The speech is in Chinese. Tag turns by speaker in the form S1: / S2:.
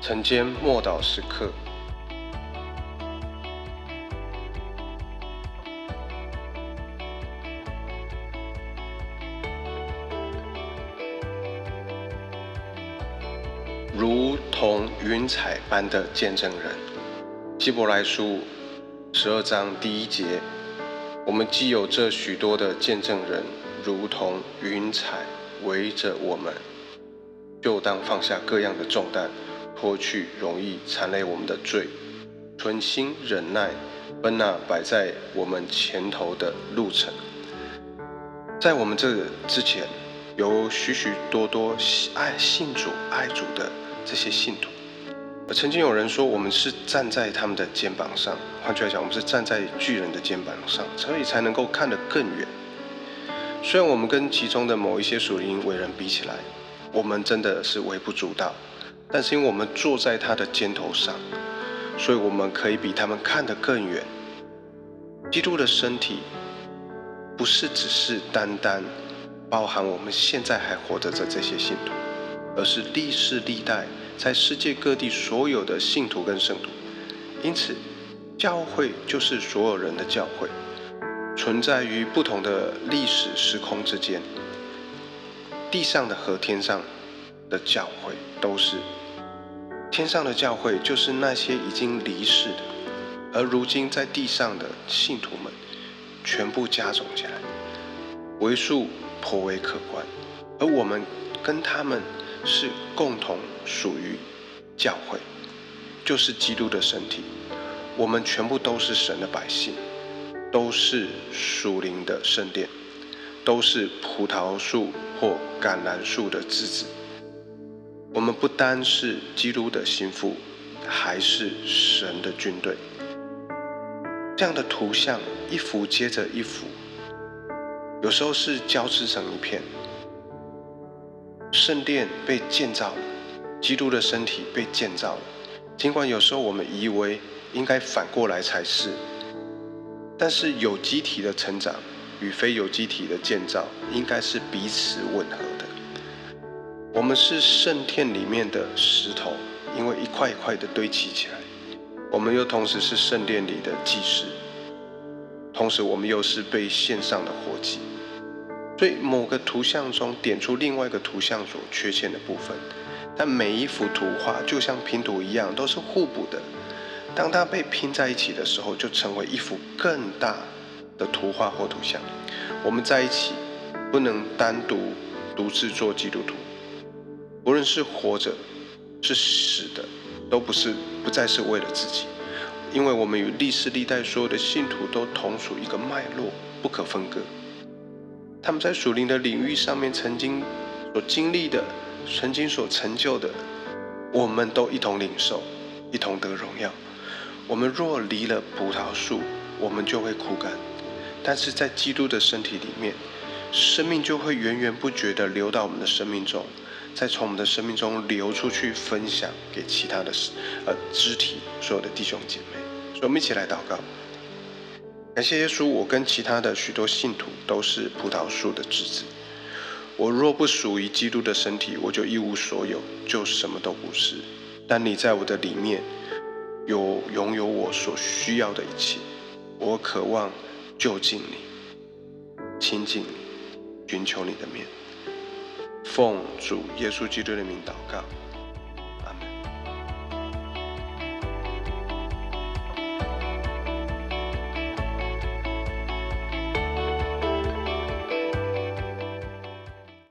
S1: 晨间默祷时刻，如同云彩般的见证人。希伯来书十二章第一节，我们既有这许多的见证人，如同云彩围着我们，就当放下各样的重担。脱去容易缠累我们的罪，存心忍耐，奔那摆在我们前头的路程。在我们这之前，有许许多多爱信主、爱主的这些信徒。曾经有人说，我们是站在他们的肩膀上，换句话讲，我们是站在巨人的肩膀上，所以才能够看得更远。虽然我们跟其中的某一些属灵伟人比起来，我们真的是微不足道。但是因为我们坐在他的肩头上，所以我们可以比他们看得更远。基督的身体不是只是单单包含我们现在还活着的这些信徒，而是历世历代在世界各地所有的信徒跟圣徒。因此，教会就是所有人的教会，存在于不同的历史时空之间。地上的和天上的教会都是。天上的教会就是那些已经离世的，而如今在地上的信徒们，全部加总起来，为数颇为可观。而我们跟他们是共同属于教会，就是基督的身体。我们全部都是神的百姓，都是属灵的圣殿，都是葡萄树或橄榄树的枝子。我们不单是基督的心腹，还是神的军队。这样的图像一幅接着一幅，有时候是交织成一片。圣殿被建造了，基督的身体被建造了。尽管有时候我们以为应该反过来才是，但是有机体的成长与非有机体的建造，应该是彼此吻合。我们是圣殿里面的石头，因为一块一块的堆砌起来。我们又同时是圣殿里的祭司，同时我们又是被献上的活祭。所以某个图像中点出另外一个图像所缺陷的部分，但每一幅图画就像拼图一样，都是互补的。当它被拼在一起的时候，就成为一幅更大的图画或图像。我们在一起，不能单独独自做基督徒。无论是活着，是死的，都不是不再是为了自己，因为我们与历世历代所有的信徒都同属一个脉络，不可分割。他们在属灵的领域上面曾经所经历的，曾经所成就的，我们都一同领受，一同得荣耀。我们若离了葡萄树，我们就会枯干；但是在基督的身体里面，生命就会源源不绝地流到我们的生命中。再从我们的生命中流出去，分享给其他的呃肢体，所有的弟兄姐妹。所以我们一起来祷告，感谢耶稣。我跟其他的许多信徒都是葡萄树的枝子。我若不属于基督的身体，我就一无所有，就什么都不是。但你在我的里面，有拥有我所需要的一切。我渴望就近你，亲近你，寻求你的面。奉主耶稣基督的名祷告。